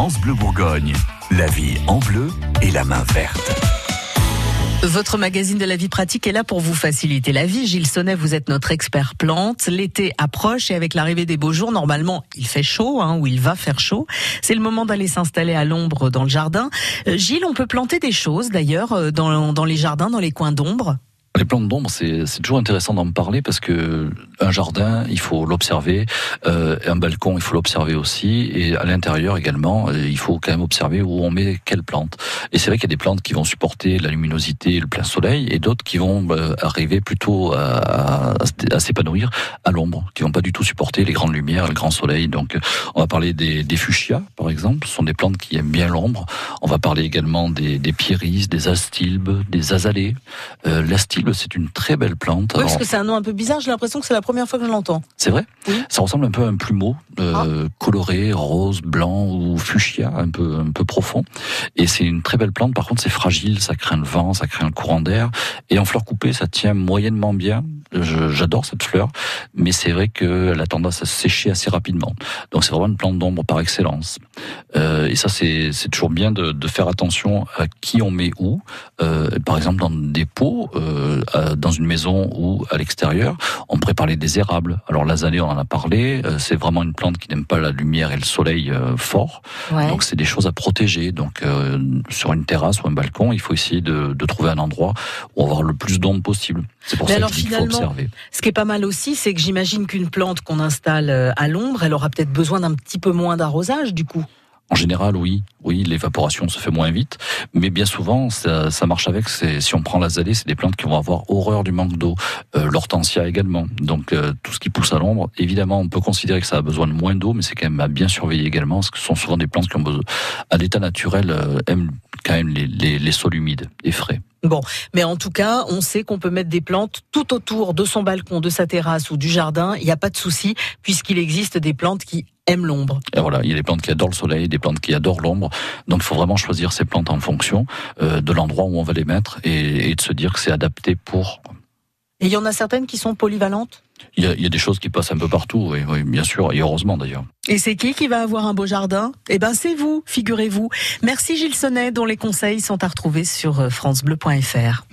France Bleu Bourgogne. La vie en bleu et la main verte. Votre magazine de la vie pratique est là pour vous faciliter la vie. Gilles Sonnet, vous êtes notre expert plante. L'été approche et avec l'arrivée des beaux jours, normalement, il fait chaud hein, ou il va faire chaud. C'est le moment d'aller s'installer à l'ombre dans le jardin. Euh, Gilles, on peut planter des choses d'ailleurs euh, dans, dans les jardins, dans les coins d'ombre? Les plantes d'ombre, c'est toujours intéressant d'en parler parce que un jardin, il faut l'observer, euh, un balcon, il faut l'observer aussi, et à l'intérieur également, euh, il faut quand même observer où on met quelle plante. Et c'est vrai qu'il y a des plantes qui vont supporter la luminosité et le plein soleil, et d'autres qui vont euh, arriver plutôt à, à, s'épanouir à l'ombre, qui vont pas du tout supporter les grandes lumières, le grand soleil. Donc, on va parler des, des fuchsias, par exemple, ce sont des plantes qui aiment bien l'ombre. On va parler également des, des pieris, des astilbes, des azalées. Euh, c'est une très belle plante. Oui, parce que c'est un nom un peu bizarre. J'ai l'impression que c'est la première fois que je l'entends. C'est vrai. Ça ressemble un peu à un plumeau euh, ah. coloré, rose, blanc ou fuchsia, un peu un peu profond. Et c'est une très belle plante. Par contre, c'est fragile. Ça craint le vent, ça craint le courant d'air. Et en fleur coupée, ça tient moyennement bien. J'adore cette fleur, mais c'est vrai qu'elle a tendance à sécher assez rapidement. Donc c'est vraiment une plante d'ombre par excellence. Euh, et ça, c'est toujours bien de, de, faire attention à qui on met où. Euh, par exemple, dans des pots, euh, dans une maison ou à l'extérieur, on pourrait parler des érables. Alors l'azalée, on en a parlé. Euh, c'est vraiment une plante qui n'aime pas la lumière et le soleil euh, fort. Donc c'est des choses à protéger. Donc sur une terrasse ou un balcon, il faut essayer de, de trouver un endroit où avoir le plus d'ombre possible. C'est pour ça qu'il faut Ce qui est pas mal aussi, c'est que j'imagine qu'une plante qu'on installe à l'ombre, elle aura peut-être besoin d'un petit peu moins d'arrosage du coup. En général, oui, oui, l'évaporation se fait moins vite, mais bien souvent, ça, ça marche avec. Si on prend l'azalée, c'est des plantes qui vont avoir horreur du manque d'eau. Euh, L'hortensia également. Donc euh, tout ce qui pousse à l'ombre, évidemment, on peut considérer que ça a besoin de moins d'eau, mais c'est quand même à bien surveiller également, parce que ce sont souvent des plantes qui ont besoin, à l'état naturel, euh, aiment quand même les, les, les sols humides et frais. Bon, mais en tout cas, on sait qu'on peut mettre des plantes tout autour de son balcon, de sa terrasse ou du jardin. Il n'y a pas de souci, puisqu'il existe des plantes qui aiment l'ombre. Et voilà, il y a des plantes qui adorent le soleil, des plantes qui adorent l'ombre. Donc, il faut vraiment choisir ces plantes en fonction euh, de l'endroit où on va les mettre et, et de se dire que c'est adapté pour. Et il y en a certaines qui sont polyvalentes il y, a, il y, a, des choses qui passent un peu partout, oui, oui bien sûr, et heureusement d'ailleurs. Et c'est qui qui va avoir un beau jardin? Eh ben c'est vous, figurez-vous. Merci Gilles Sonnet, dont les conseils sont à retrouver sur francebleu.fr.